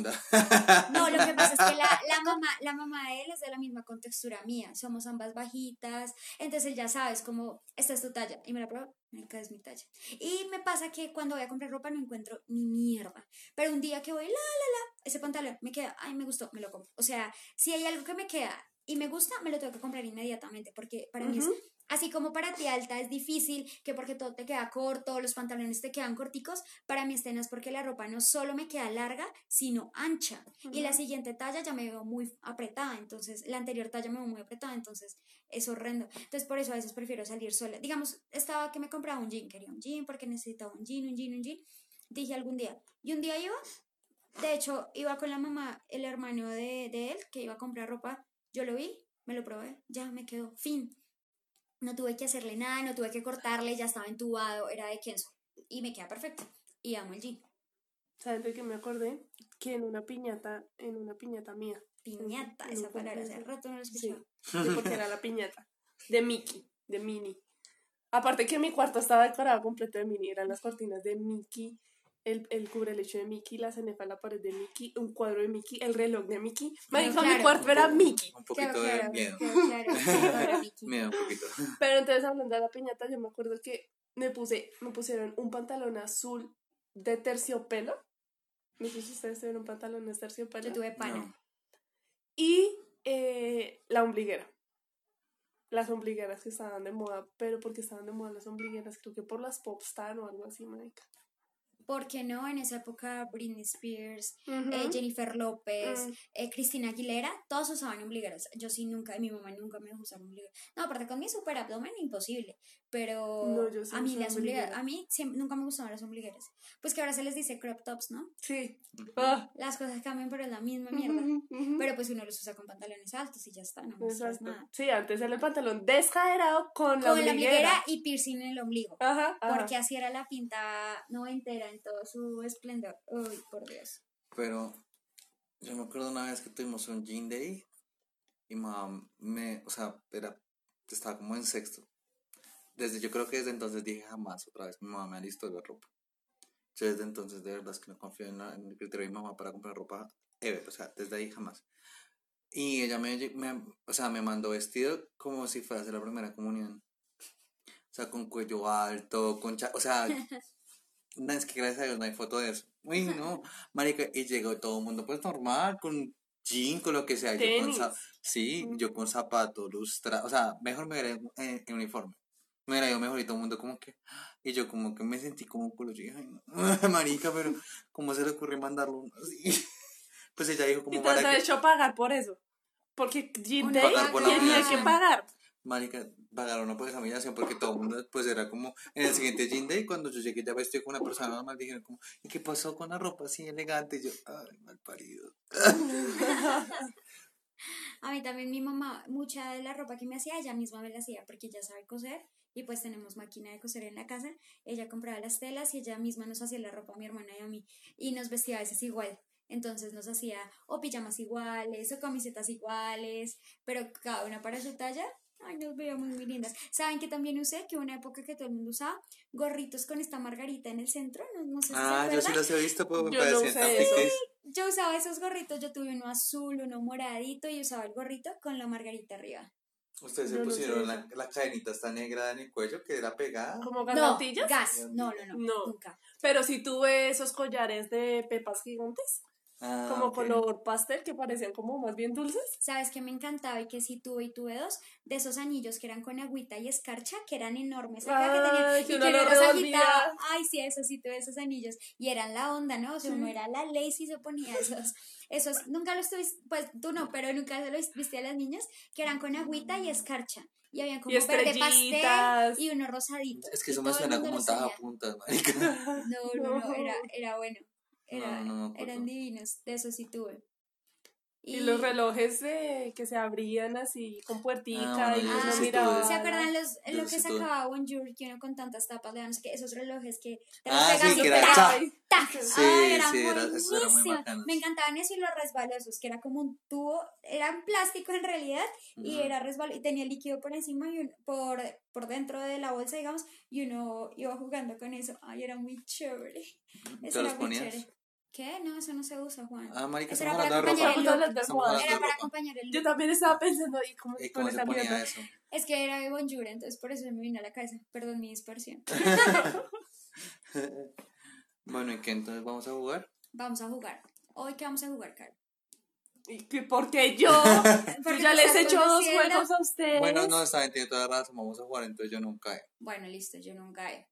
[SPEAKER 1] no, lo que pasa es que la, la mamá, la mamá de él es de la misma contextura mía. Somos ambas bajitas. Entonces él ya sabes como, esta es tu talla. Y me la pruebo, es mi talla. Y me pasa que cuando voy a comprar ropa no encuentro ni mierda. Pero un día que voy, la, la, la, ese pantalón me queda, ay, me gustó, me lo compro. O sea, si hay algo que me queda y me gusta, me lo tengo que comprar inmediatamente. Porque para mí es. Así como para ti alta es difícil, que porque todo te queda corto, los pantalones te quedan corticos, para mí es tenaz porque la ropa no solo me queda larga, sino ancha. Y la siguiente talla ya me veo muy apretada, entonces la anterior talla me veo muy apretada, entonces es horrendo. Entonces por eso a veces prefiero salir sola. Digamos, estaba que me compraba un jean, quería un jean porque necesitaba un jean, un jean, un jean. Dije algún día. Y un día iba, de hecho, iba con la mamá, el hermano de, de él, que iba a comprar ropa. Yo lo vi, me lo probé, ya me quedó, fin. No tuve que hacerle nada, no tuve que cortarle, ya estaba entubado, era de Kenzo. Y me queda perfecto. Y amo el jean.
[SPEAKER 2] ¿Saben de qué me acordé? Que en una piñata, en una piñata mía.
[SPEAKER 1] Piñata, esa palabra, hace rato no la
[SPEAKER 2] Sí,
[SPEAKER 1] escuchaba.
[SPEAKER 2] sí, porque era la piñata. De Mickey, de Minnie. Aparte que mi cuarto estaba decorado completo de Minnie, eran las cortinas de Mickey, el, el cubrelecho de Mickey, la cenefa en la pared de Mickey, un cuadro de Mickey, el reloj de Mickey. Me dijo, mi cuarto era Mickey.
[SPEAKER 3] Un poquito de
[SPEAKER 1] claro,
[SPEAKER 3] miedo.
[SPEAKER 1] claro.
[SPEAKER 3] Miedo, un poquito.
[SPEAKER 2] Pero entonces hablando de la piñata, yo me acuerdo que me puse, me pusieron un pantalón azul de terciopelo. No sé si ustedes tuvieron un pantalón de terciopelo.
[SPEAKER 1] Yo tuve pana.
[SPEAKER 3] No.
[SPEAKER 2] Y eh, la ombliguera. Las ombligueras que estaban de moda, pero porque estaban de moda las ombligueras, creo que por las popstar o algo así, marica.
[SPEAKER 1] ¿Por qué no? En esa época Britney Spears, eh, Jennifer López,
[SPEAKER 2] Mm.
[SPEAKER 1] eh, Cristina Aguilera, todos usaban ombligueras. Yo sí nunca, mi mamá nunca me dejó usar ombligueras. No, aparte con mi super abdomen, imposible. Pero
[SPEAKER 2] No, yo sí
[SPEAKER 1] a mí las ombligueras,
[SPEAKER 2] ombliguera.
[SPEAKER 1] a mí siempre- nunca me gustaban las ombligueras. Pues que ahora se les dice crop tops, ¿no?
[SPEAKER 2] Sí. Ah.
[SPEAKER 1] Las cosas cambian, pero es la misma mierda. Pero pues uno los usa con pantalones altos y ya está, no
[SPEAKER 2] Exacto.
[SPEAKER 1] nada.
[SPEAKER 2] Sí, antes era el pantalón descaderado con la
[SPEAKER 1] Con la
[SPEAKER 2] ombliguera.
[SPEAKER 1] ombliguera y piercing en el ombligo.
[SPEAKER 2] Ajá, ajá.
[SPEAKER 1] Porque así era la pinta noventera en todo su esplendor. Uy, por Dios.
[SPEAKER 3] Pero yo me acuerdo una vez que tuvimos un Jean Day y mamá me, o sea, era, estaba como en sexto. Desde, yo creo que desde entonces dije jamás otra vez mi mamá me alistó la ropa. Yo desde entonces de verdad es que no confío en, la- en el criterio de mi mamá para comprar ropa ever, o sea, desde ahí jamás. Y ella me, me, o sea, me mandó vestido como si hacer la primera comunión. O sea, con cuello alto, con cha- o sea, no, es que gracias a Dios no hay foto de eso. Uy, no, marica, y llegó todo el mundo pues normal, con jean, con lo que sea. Yo con sí, yo con zapatos, lustra, o sea, mejor me en, en uniforme. Me hubiera ido mejor y todo el mundo como que, y yo como que me sentí como un culo, yo dije, ay, no, marica, pero ¿cómo se le ocurrió mandarlo así? Pues ella dijo
[SPEAKER 2] Y
[SPEAKER 3] como
[SPEAKER 2] te has
[SPEAKER 3] para que,
[SPEAKER 2] hecho pagar por eso. Porque Jean
[SPEAKER 1] Uno
[SPEAKER 2] Day tenía que pagar.
[SPEAKER 3] marica, pagaron una pues esa humillación porque todo el mundo pues era como, en el siguiente jean day, cuando yo llegué ya vestido con una persona normal, dijeron como, ¿y qué pasó con la ropa así elegante? Y yo, ay, mal parido.
[SPEAKER 1] A mí también mi mamá, mucha de la ropa que me hacía, ella misma me la hacía porque ella sabe coser y pues tenemos máquina de coser en la casa. Ella compraba las telas y ella misma nos hacía la ropa a mi hermana y a mí y nos vestía a veces igual. Entonces nos hacía o pijamas iguales o camisetas iguales, pero cada una para su talla. Ay, nos veíamos muy lindas. ¿Saben que también usé? Que hubo una época que todo el mundo usaba gorritos con esta margarita en el centro. No, no sé si
[SPEAKER 3] Ah,
[SPEAKER 1] se
[SPEAKER 3] yo sí los he visto, pues me
[SPEAKER 2] Yo no
[SPEAKER 3] parecían
[SPEAKER 2] sé
[SPEAKER 3] tan
[SPEAKER 2] eso.
[SPEAKER 3] piques.
[SPEAKER 1] Yo usaba esos gorritos, yo tuve uno azul, uno moradito y usaba el gorrito con la margarita arriba.
[SPEAKER 3] Ustedes se
[SPEAKER 2] no sé
[SPEAKER 3] pusieron la, la cadenita esta negra en el cuello que era pegada.
[SPEAKER 2] Como
[SPEAKER 1] No,
[SPEAKER 2] gargantillas.
[SPEAKER 1] gas, no, no, no,
[SPEAKER 2] No.
[SPEAKER 1] nunca.
[SPEAKER 2] Pero si tuve esos collares de pepas gigantes,
[SPEAKER 3] Ah,
[SPEAKER 2] como
[SPEAKER 3] ok.
[SPEAKER 2] color pastel, que parecían como más bien dulces.
[SPEAKER 1] ¿Sabes qué me encantaba y que sí tuve y tuve dos? De esos anillos que eran con agüita y escarcha, que eran enormes. que tenían- y
[SPEAKER 2] que revolvía.
[SPEAKER 1] agitaba. Ay, sí, eso sí tuve esos anillos. Y eran la onda, ¿no? O sea, uno era la ley si se ponía esos. Esos, nunca los tuviste, pues tú no, pero nunca se los viste a las niñas, que eran con agüita y escarcha. Y habían como
[SPEAKER 2] Y
[SPEAKER 1] verde pastel y uno rosadito.
[SPEAKER 3] Es que eso me suena como
[SPEAKER 1] los
[SPEAKER 3] taja
[SPEAKER 1] tenía.
[SPEAKER 3] puntas, marica.
[SPEAKER 1] No, no, no,
[SPEAKER 2] No.
[SPEAKER 1] era, era bueno. Era,
[SPEAKER 3] No, no acuerdo.
[SPEAKER 1] eran divinos, de eso sí tuve.
[SPEAKER 2] Y, los relojes de, que se abrían así con puertica
[SPEAKER 3] Ah, bueno,
[SPEAKER 2] y uno
[SPEAKER 3] sí
[SPEAKER 2] miraba.
[SPEAKER 1] ¿Se acuerdan los, lo que
[SPEAKER 3] sí
[SPEAKER 1] sacaba Bonjour, que uno con tantas tapas qué, esos relojes que te los
[SPEAKER 3] Ah, sí,
[SPEAKER 1] y
[SPEAKER 3] que era. Sí,
[SPEAKER 1] Ay,
[SPEAKER 3] sí, era- eso era muy bacano.
[SPEAKER 1] Me encantaban eso y los resbalosos, que era como un tubo, eran plástico en realidad, y era resbaloso, y tenía líquido por encima y un- por, por dentro de la bolsa, digamos, y uno iba jugando con eso. Ay, era muy chévere.
[SPEAKER 3] ¿Te
[SPEAKER 1] Eso
[SPEAKER 3] los
[SPEAKER 1] era muy
[SPEAKER 3] ponías?
[SPEAKER 1] chévere. ¿Qué? No, eso no se usa, Juan.
[SPEAKER 3] Ah, marica,
[SPEAKER 1] Eso
[SPEAKER 3] estamos
[SPEAKER 1] era para acompañar el look. Era para acompañar el
[SPEAKER 2] Yo también estaba pensando, ¿y cómo
[SPEAKER 3] ¿Y cómo se
[SPEAKER 2] esa
[SPEAKER 3] ponía
[SPEAKER 2] mierda?
[SPEAKER 3] eso?
[SPEAKER 1] Es que era de Bonjour, entonces por eso me vino a la cabeza. Perdón mi dispersión.
[SPEAKER 3] Bueno, ¿y qué entonces vamos a jugar?
[SPEAKER 1] Vamos a jugar. Hoy, ¿qué vamos a jugar, Caro?
[SPEAKER 2] ¿Y qué- ¿Por qué yo? yo
[SPEAKER 1] Porque
[SPEAKER 2] ya les he hecho dos juegos a ustedes.
[SPEAKER 3] Bueno, no, está bien, tiene toda la razón, vamos a jugar, entonces yo nunca he.
[SPEAKER 1] Bueno, listo, yo nunca he.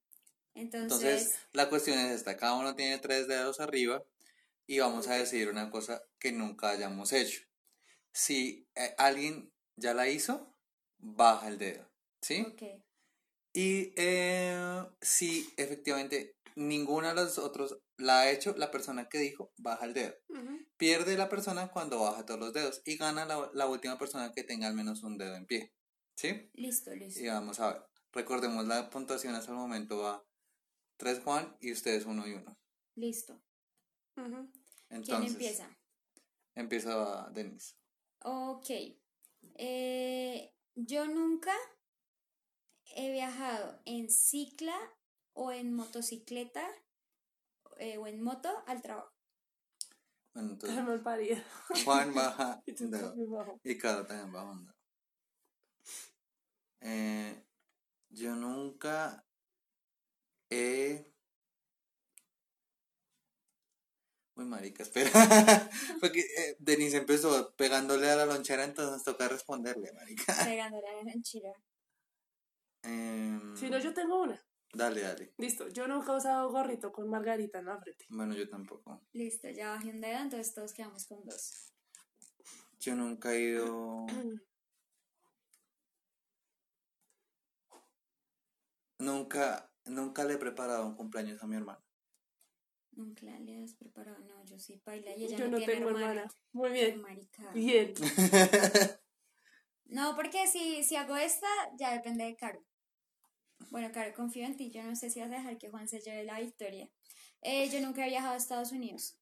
[SPEAKER 1] Entonces,
[SPEAKER 3] Entonces, la cuestión es esta, cada uno tiene tres dedos arriba y vamos a decidir una cosa que nunca hayamos hecho. Si eh, alguien ya la hizo, baja el dedo, ¿sí?
[SPEAKER 1] ok.
[SPEAKER 3] Y eh, si efectivamente ninguno de los otros la ha hecho, la persona que dijo, baja el dedo. Pierde la persona cuando baja todos los dedos y gana la, la última persona que tenga al menos un dedo en pie, ¿sí?
[SPEAKER 1] Listo, listo.
[SPEAKER 3] Y vamos a ver. Recordemos la puntuación hasta el momento va 3 Juan y ustedes 1 y 1.
[SPEAKER 1] Listo.
[SPEAKER 2] Ujú.
[SPEAKER 1] ¿Quién
[SPEAKER 3] Entonces,
[SPEAKER 1] empieza?
[SPEAKER 3] Empieza Denise.
[SPEAKER 1] Ok. Eh, yo nunca he viajado en cicla o en motocicleta eh, o en moto al trabajo.
[SPEAKER 3] Bueno, entonces. Juan baja
[SPEAKER 2] Y
[SPEAKER 3] Caro también baja. Eh, yo nunca he... Uy, marica, espera. Porque eh, Denise empezó pegándole a la lonchera, entonces nos toca responderle, marica.
[SPEAKER 1] Pegándole a la ranchera.
[SPEAKER 3] Em,
[SPEAKER 2] Si no, yo tengo una.
[SPEAKER 3] Dale, dale.
[SPEAKER 2] Listo, yo nunca he usado gorrito con margarita en la frente.
[SPEAKER 3] Bueno, yo tampoco.
[SPEAKER 1] Listo, ya bajé un dedo, entonces todos quedamos con dos.
[SPEAKER 3] Yo nunca he ido. Nunca, nunca le he preparado un cumpleaños a mi hermana.
[SPEAKER 1] Nunca le has preparado. No, yo sí baila y ella
[SPEAKER 2] Yo
[SPEAKER 1] no,
[SPEAKER 2] no
[SPEAKER 1] tiene
[SPEAKER 2] tengo
[SPEAKER 1] hermana.
[SPEAKER 2] hermana. Muy bien. Bien.
[SPEAKER 1] No, porque si, si hago esta, ya depende de Caro. Bueno, Caro, confío en ti. Yo no sé si vas a dejar que Juan se lleve la victoria. Eh, yo nunca he viajado a Estados Unidos.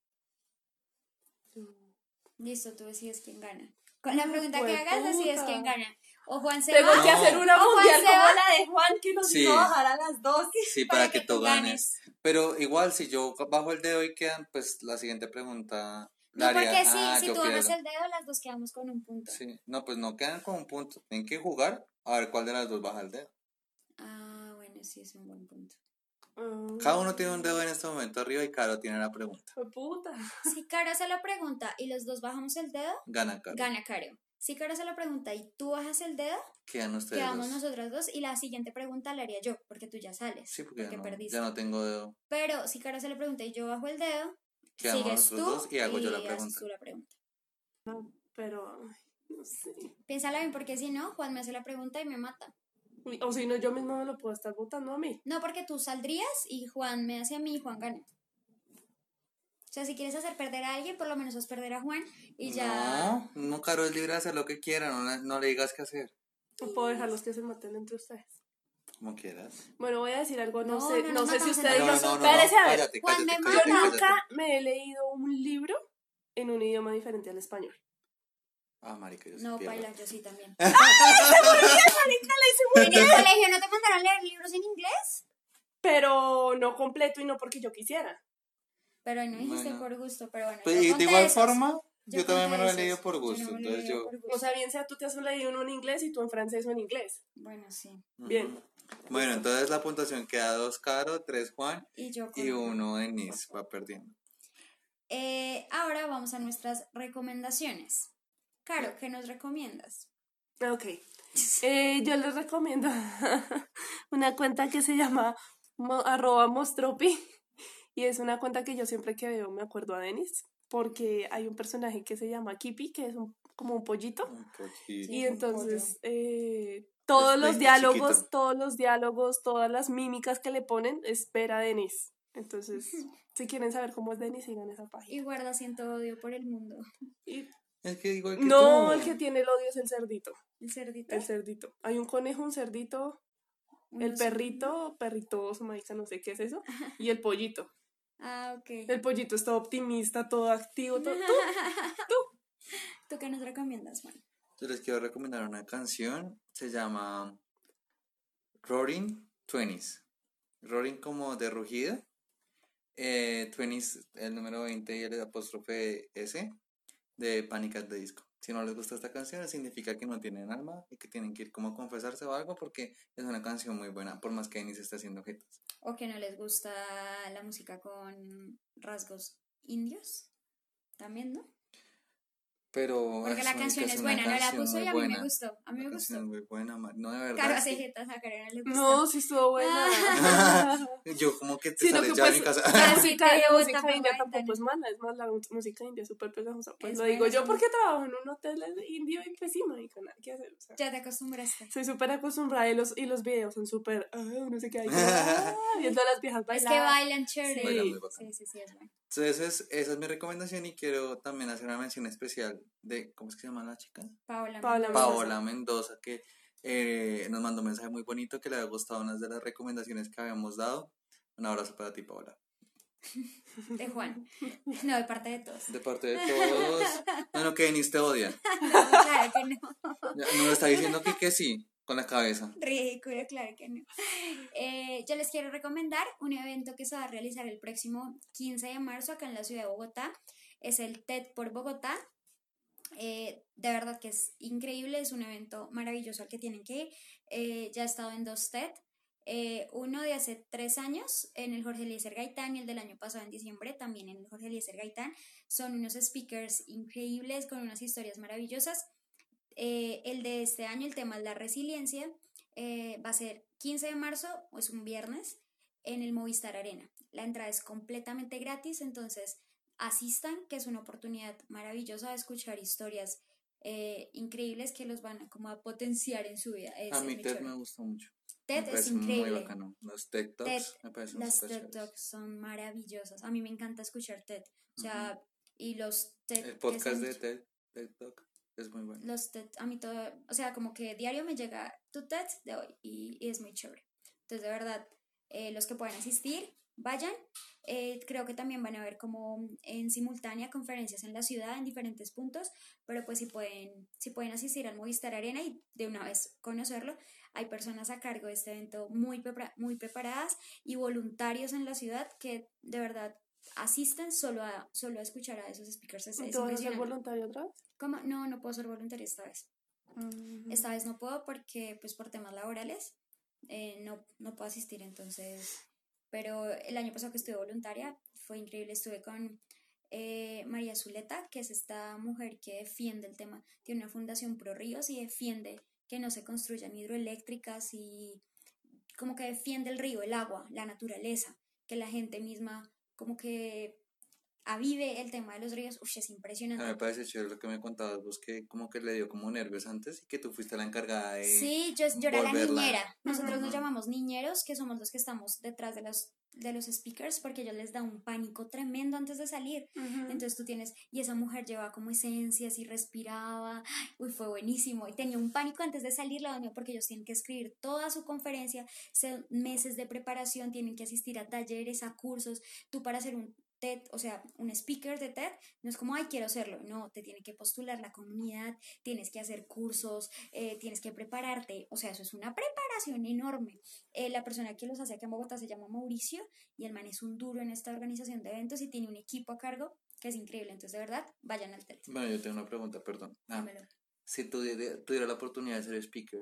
[SPEAKER 1] Listo, tú decides quién gana. Con la pregunta que hagas, decides quién gana. O Juan se
[SPEAKER 2] Tengo que hacer una
[SPEAKER 1] O Juan
[SPEAKER 2] mundial
[SPEAKER 1] se
[SPEAKER 2] como
[SPEAKER 1] va.
[SPEAKER 2] la de Juan que nos
[SPEAKER 3] Sí.
[SPEAKER 2] hizo bajar a las dos.
[SPEAKER 3] Sí,
[SPEAKER 1] para
[SPEAKER 3] para,
[SPEAKER 1] que
[SPEAKER 3] que,
[SPEAKER 1] tú
[SPEAKER 3] ganes.
[SPEAKER 1] ganes.
[SPEAKER 3] Pero igual, si yo bajo el dedo y quedan, pues la siguiente pregunta.
[SPEAKER 1] No,
[SPEAKER 3] la
[SPEAKER 1] porque si,
[SPEAKER 3] ah,
[SPEAKER 1] si tú bajas el dedo, las dos quedamos con un punto.
[SPEAKER 3] Sí, no, pues no quedan con un punto. Tienen que jugar a ver cuál de las dos baja el dedo.
[SPEAKER 1] Ah, bueno, sí, es un buen punto.
[SPEAKER 2] Mm,
[SPEAKER 3] Cada uno tiene un dedo en este momento arriba y Caro tiene la pregunta.
[SPEAKER 1] Si Caro hace la pregunta y los dos bajamos el dedo,
[SPEAKER 3] Gana Caro.
[SPEAKER 1] gana Caro. Si Caro hace la pregunta y tú bajas el dedo,
[SPEAKER 3] Quedan ustedes
[SPEAKER 1] quedamos
[SPEAKER 3] dos.
[SPEAKER 1] nosotras dos y la siguiente pregunta la haría yo, porque tú ya sales.
[SPEAKER 3] Sí, porque, ya, no,
[SPEAKER 1] perdiste.
[SPEAKER 3] ya no tengo dedo.
[SPEAKER 1] Pero si Caro hace la pregunta y yo bajo el dedo,
[SPEAKER 3] Quedamos
[SPEAKER 1] sigues tú
[SPEAKER 3] nosotros dos y hago yo la
[SPEAKER 1] haces
[SPEAKER 3] pregunta.
[SPEAKER 1] tú la pregunta.
[SPEAKER 2] Pero, ay, no sé.
[SPEAKER 1] Piénsala bien, porque si no, Juan me hace la pregunta y me mata.
[SPEAKER 2] O si no, yo mismo me lo puedo estar votando a mí.
[SPEAKER 1] No, porque tú saldrías y Juan me hace a mí y Juan gana. O sea, si quieres hacer perder a alguien, por lo menos haz perder a Juan y ya.
[SPEAKER 3] No, no, Caro es libre de hacer lo que quiera, no, le- no le digas qué hacer.
[SPEAKER 2] No puedo dejarlos que se maten entre ustedes.
[SPEAKER 3] Como quieras.
[SPEAKER 2] Bueno, voy a decir algo, no,
[SPEAKER 1] No,
[SPEAKER 2] sé,
[SPEAKER 1] no
[SPEAKER 2] sé si ustedes
[SPEAKER 3] no,
[SPEAKER 2] son. Espérese a ver.
[SPEAKER 3] cállate,
[SPEAKER 1] Juan,
[SPEAKER 3] cállate,
[SPEAKER 1] me
[SPEAKER 3] cállate,
[SPEAKER 2] Yo nunca me he leído un libro en un idioma diferente al español.
[SPEAKER 3] Ah, marica, yo sí
[SPEAKER 1] No,
[SPEAKER 3] pierdo.
[SPEAKER 1] baila, yo sí también. ¿En el colegio no te mandaron a leer libros en inglés?
[SPEAKER 2] Pero no completo y no porque yo quisiera.
[SPEAKER 1] Pero no dijiste
[SPEAKER 3] Bueno.
[SPEAKER 1] por gusto, pero bueno.
[SPEAKER 3] Pues,
[SPEAKER 1] yo
[SPEAKER 3] y de
[SPEAKER 1] conté
[SPEAKER 3] igual
[SPEAKER 1] esos.
[SPEAKER 3] forma, yo, también me lo he
[SPEAKER 1] esos.
[SPEAKER 3] leído por
[SPEAKER 1] Yo no
[SPEAKER 3] gusto,
[SPEAKER 1] me lo he
[SPEAKER 3] entonces
[SPEAKER 1] leído
[SPEAKER 3] yo...
[SPEAKER 1] por gusto.
[SPEAKER 2] O sea, bien sea tú te has leído uno en inglés y tú en francés o en inglés.
[SPEAKER 1] Bueno, sí.
[SPEAKER 2] Bien.
[SPEAKER 3] Bueno, entonces la puntuación queda dos Caro, tres Juan
[SPEAKER 1] Y yo con
[SPEAKER 3] y uno Denise va perdiendo.
[SPEAKER 1] Eh, ahora vamos a nuestras recomendaciones. Caro, ¿qué nos recomiendas?
[SPEAKER 2] Ok. Eh, yo les recomiendo una cuenta que se llama mo- arroba mostropi y es una cuenta que yo siempre que veo me acuerdo a Denis porque hay un personaje que se llama Kipi que es un, como un pollito.
[SPEAKER 1] Sí,
[SPEAKER 2] y entonces eh, todos
[SPEAKER 3] Es
[SPEAKER 2] los diálogos,
[SPEAKER 3] chiquito.
[SPEAKER 2] todos los diálogos, todas las mímicas que le ponen es ver a Denis. Entonces, si quieren saber cómo es Denis, sigan esa página.
[SPEAKER 1] Y guarda siento odio por el mundo.
[SPEAKER 2] Y-
[SPEAKER 3] Es que igual que
[SPEAKER 2] no,
[SPEAKER 3] tú.
[SPEAKER 2] el que tiene el odio es el cerdito.
[SPEAKER 1] El cerdito.
[SPEAKER 2] El cerdito. Hay un conejo, un cerdito, el perrito, perrito, marica, no sé qué es eso, y el pollito.
[SPEAKER 1] Ah, ok.
[SPEAKER 2] El pollito es todo optimista, todo activo, todo.
[SPEAKER 1] ¿Tú qué nos recomiendas, Juan?
[SPEAKER 3] Yo les quiero recomendar una canción, se llama Roaring Twenties. Roaring como de rugido. Eh, Twenties, el número 20 y el apóstrofe S de Panic at the Disco. Si no les gusta esta canción, significa que no tienen alma y que tienen que ir como a confesarse o algo porque es una canción muy buena, por más que Denis esté haciendo objetos.
[SPEAKER 1] ¿O que no les gusta la música con rasgos indios? También, ¿no?
[SPEAKER 3] Pero
[SPEAKER 1] Porque la canción es buena, no la puso y a mí me gustó. A mí me
[SPEAKER 3] La
[SPEAKER 1] gustó.
[SPEAKER 3] canción es muy buena, no de verdad. Es
[SPEAKER 1] hace jetas a Karen no le gusta.
[SPEAKER 2] No, sí estuvo buena.
[SPEAKER 3] Yo como que te sales ya de mi casa.
[SPEAKER 2] La música, música india tampoco es mala, es más, la música india es súper pegajosa. Pues
[SPEAKER 1] Es
[SPEAKER 2] lo digo yo porque trabajo en un hotel indio y pues sí, marica, nada que hacer. o sea.
[SPEAKER 1] Ya te acostumbraste.
[SPEAKER 2] Soy súper acostumbrada y los, y los videos son súper, queda ahí como, ah, viendo a las viejas
[SPEAKER 1] Es
[SPEAKER 2] bailar.
[SPEAKER 1] que bailan chévere.
[SPEAKER 2] Sí,
[SPEAKER 1] sí, sí, es bueno.
[SPEAKER 3] Entonces, es- esa es mi recomendación y quiero también hacer una mención especial de, ¿cómo es que se llama la chica?
[SPEAKER 1] Paola.
[SPEAKER 2] Paola
[SPEAKER 1] Mendoza.
[SPEAKER 3] Paola Mendoza, que eh, nos mandó un mensaje muy bonito que le había gustado unas de las recomendaciones que habíamos dado. Un abrazo para ti, Paola.
[SPEAKER 1] De Juan. No, de parte de todos.
[SPEAKER 3] De parte de todos. No, no, que Denis te odia.
[SPEAKER 1] No, claro que no.
[SPEAKER 3] Nos está diciendo que, que sí, con la cabeza.
[SPEAKER 1] Ridículo, claro que no. Eh, yo les quiero recomendar un evento que se va a realizar el próximo 15 de marzo acá en la ciudad de Bogotá. Es el TED por Bogotá. Eh, de verdad que es increíble, es un evento maravilloso al que tienen que ir. Eh, ya he estado en dos TED Eh, uno de hace tres años en el Jorge Eliezer Gaitán y el del año pasado en diciembre también en el Jorge Eliezer Gaitán. Son unos speakers increíbles con unas historias maravillosas. Eh, el de este año, el tema es la resiliencia, eh, va a ser 15 de marzo, o es un viernes, en el Movistar Arena. La entrada es completamente gratis, entonces asistan, que es una oportunidad maravillosa de escuchar historias eh, increíbles que los van a, como a potenciar en su vida. Es-
[SPEAKER 3] A mí TED me gusta mucho.
[SPEAKER 1] TED
[SPEAKER 3] me
[SPEAKER 1] es
[SPEAKER 3] parece muy
[SPEAKER 1] increíble.
[SPEAKER 3] bacano. Los TED Talks
[SPEAKER 1] TED,
[SPEAKER 3] me parecen
[SPEAKER 1] Las TED. Talks son maravillosas. A mí me encanta escuchar TED. O sea, y los TED.
[SPEAKER 3] El podcast de TED, TED Talk muy bueno.
[SPEAKER 1] Los TED, a mí todo, o sea, como que diario me llega tu TED de hoy y, es muy chévere. Entonces, de verdad, eh, los que puedan asistir, vayan. Eh, creo que también van a ver como en simultánea conferencias en la ciudad en diferentes puntos, pero pues si pueden, si pueden asistir al Movistar Arena y de una vez conocerlo, hay personas a cargo de este evento muy, muy preparadas y voluntarios en la ciudad que de verdad asisten solo a, solo a escuchar a esos speakers. Es,
[SPEAKER 2] ¿Y
[SPEAKER 1] es
[SPEAKER 2] tú vas a ser voluntario otra vez?
[SPEAKER 1] ¿Cómo? No, no puedo ser voluntaria esta vez.
[SPEAKER 2] Mm.
[SPEAKER 1] Esta vez no puedo porque, pues, por temas laborales, eh, no, no puedo asistir, entonces, pero el año pasado que estuve voluntaria fue increíble, estuve con eh, María Zuleta, que es esta mujer que defiende el tema, tiene una fundación pro ríos y defiende que no se construyan hidroeléctricas y como que defiende el río, el agua, la naturaleza, que la gente misma como que avive el tema de los ríos, Uy, es
[SPEAKER 3] A mí
[SPEAKER 1] impresionante.
[SPEAKER 3] me parece chévere lo que me contabas vos, que como que le dio como nervios antes y que tú fuiste la encargada de...
[SPEAKER 1] Sí, yo, yo era la niñera. Nosotros nos llamamos niñeros, que somos los que estamos detrás de los, de los speakers, porque ellos les da un pánico tremendo antes de salir. Entonces tú tienes, y esa mujer llevaba como esencias y respiraba, uy, fue buenísimo. Y tenía un pánico antes de salir, la doña, porque ellos tienen que escribir toda su conferencia, meses de preparación, tienen que asistir a talleres, a cursos. Tú para hacer un TED, o sea, un speaker de TED, no es como, ay, quiero hacerlo, no, te tiene que postular la comunidad, tienes que hacer cursos, eh, tienes que prepararte, o sea, eso es una preparación enorme. Eh, la persona que los hace acá en Bogotá se llama Mauricio y el man es un duro en esta organización de eventos y tiene un equipo a cargo que es increíble, entonces de verdad, vayan al TED.
[SPEAKER 3] Bueno, yo tengo una pregunta, perdón. Ah, si tú tuviera tuviera la oportunidad de ser speaker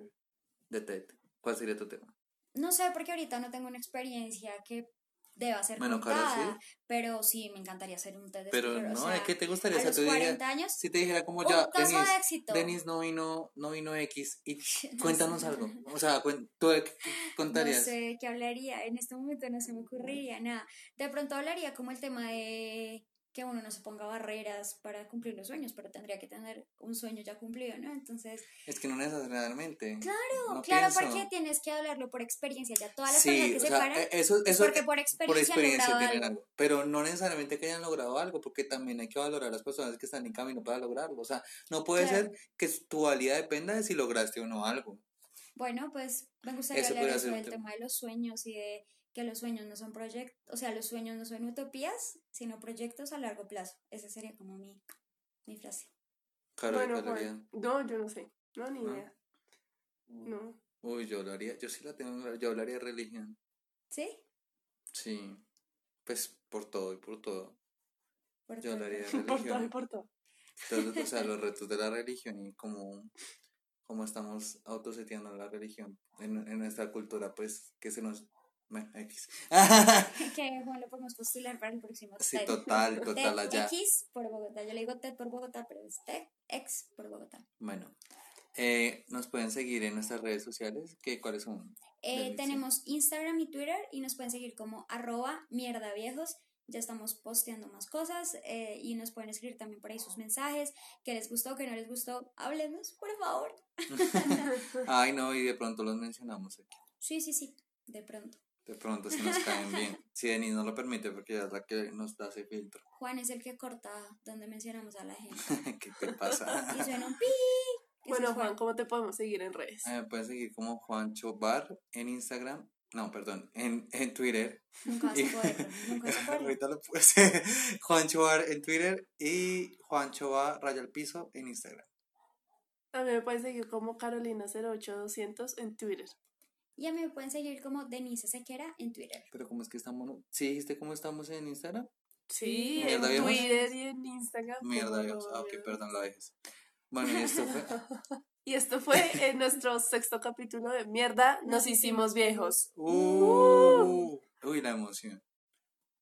[SPEAKER 3] de TED, ¿cuál sería tu tema?
[SPEAKER 1] No sé, porque ahorita no tengo una experiencia que deba ser
[SPEAKER 3] Bueno, claro,
[SPEAKER 1] contada,
[SPEAKER 3] sí.
[SPEAKER 1] pero sí, me encantaría ser un TED
[SPEAKER 3] Pero
[SPEAKER 1] speaker, o
[SPEAKER 3] no,
[SPEAKER 1] sea,
[SPEAKER 3] es que te gustaría,
[SPEAKER 1] a los
[SPEAKER 3] tú dirías-
[SPEAKER 1] 40 años,
[SPEAKER 3] si te dijera como ya, Denis,
[SPEAKER 1] de éxito.
[SPEAKER 3] Denis no vino, no vino X, y
[SPEAKER 1] No
[SPEAKER 3] cuéntanos
[SPEAKER 1] sé.
[SPEAKER 3] algo. O sea, cuen- tú qué- qué
[SPEAKER 1] No
[SPEAKER 3] contarías.
[SPEAKER 1] sé qué hablaría, en este momento no se me ocurriría nada. De pronto hablaría como el tema de que uno no se ponga barreras para cumplir los sueños, pero tendría que tener un sueño ya cumplido, ¿no? Entonces,
[SPEAKER 3] Es que no necesariamente.
[SPEAKER 1] claro,
[SPEAKER 3] no
[SPEAKER 1] claro,
[SPEAKER 3] pienso.
[SPEAKER 1] porque tienes que hablarlo por experiencia, ya todas las
[SPEAKER 3] Sí,
[SPEAKER 1] personas que se
[SPEAKER 3] sea,
[SPEAKER 1] paran,
[SPEAKER 3] eh, eso,
[SPEAKER 1] es
[SPEAKER 3] eso
[SPEAKER 1] porque por experiencia,
[SPEAKER 3] por experiencia
[SPEAKER 1] han
[SPEAKER 3] tienen
[SPEAKER 1] algo.
[SPEAKER 3] algo. Pero no necesariamente que hayan logrado algo, porque también hay que valorar a las personas que están en camino para lograrlo. O sea, no puede
[SPEAKER 1] Claro.
[SPEAKER 3] ser que tu valía dependa de si lograste o no algo.
[SPEAKER 1] Bueno, pues me gustaría hablar eso
[SPEAKER 3] un
[SPEAKER 1] del
[SPEAKER 3] tema
[SPEAKER 1] de los sueños y de que los sueños no son proyectos, o sea, los sueños no son utopías, sino proyectos a largo plazo. Esa sería como mi, mi frase.
[SPEAKER 3] Claro,
[SPEAKER 2] bueno. Juan. No, yo no sé. No, ni
[SPEAKER 3] ¿No?
[SPEAKER 2] idea. No.
[SPEAKER 3] Uy, yo hablaría, yo sí la tengo, yo hablaría de religión.
[SPEAKER 1] ¿Sí?
[SPEAKER 3] Sí. Pues por todo y por todo.
[SPEAKER 1] Por
[SPEAKER 3] Yo
[SPEAKER 1] todo.
[SPEAKER 3] hablaría de
[SPEAKER 2] Por todo,
[SPEAKER 3] religión.
[SPEAKER 2] por todo.
[SPEAKER 3] Entonces, o sea, los retos de la religión y cómo, cómo estamos autoseteando la religión en, en nuestra cultura, pues que se nos... Bueno, X.
[SPEAKER 1] que Juan lo podemos postular para el próximo
[SPEAKER 3] sí,
[SPEAKER 1] TED.
[SPEAKER 3] total, total,
[SPEAKER 1] TED
[SPEAKER 3] allá.
[SPEAKER 1] X por Bogotá. Yo le digo TED por Bogotá, pero es TED X por Bogotá.
[SPEAKER 3] Bueno, eh, nos pueden seguir en nuestras redes sociales. ¿Qué, ¿Cuáles son?
[SPEAKER 1] Eh, tenemos Instagram y Twitter y nos pueden seguir como arroba mierda viejos. Ya estamos posteando más cosas eh, y nos pueden escribir también por ahí sus mensajes. ¿Qué les gustó? ¿Qué no les gustó? Háblenos, por favor.
[SPEAKER 3] Ay, no, y de pronto los mencionamos aquí.
[SPEAKER 1] Sí, sí, sí, de pronto.
[SPEAKER 3] De pronto, si nos caen bien. Si Denis no lo permite, porque ya es la que nos da ese filtro.
[SPEAKER 1] Juan es el que corta donde mencionamos a la gente.
[SPEAKER 3] ¿Qué te pasa?
[SPEAKER 1] Y suena un pi.
[SPEAKER 2] Bueno, Juan, ¿cómo te podemos seguir en redes?
[SPEAKER 3] Me pueden seguir como Juancho Bar en Instagram. No, perdón, en, en Twitter.
[SPEAKER 1] Nunca vas a poder. Nunca vas a poder.
[SPEAKER 3] Ahorita lo puse. Juancho Bar en Twitter y Juancho Bar Raya al Piso en Instagram.
[SPEAKER 2] Mí me pueden seguir como Carolina08200 en Twitter.
[SPEAKER 1] Y a mí me pueden seguir como Denise Sequera en Twitter.
[SPEAKER 3] Pero ¿cómo es que estamos? no? ¿Sí dijiste cómo estamos en Instagram?
[SPEAKER 2] Sí, en. Twitter y en Instagram.
[SPEAKER 3] Mierda, Dios. Ah, ok, perdón, lo dejes. Bueno, y esto fue.
[SPEAKER 2] Y esto fue en nuestro sexto capítulo de Mierda, nos hicimos viejos.
[SPEAKER 3] Uh, uy, la emoción.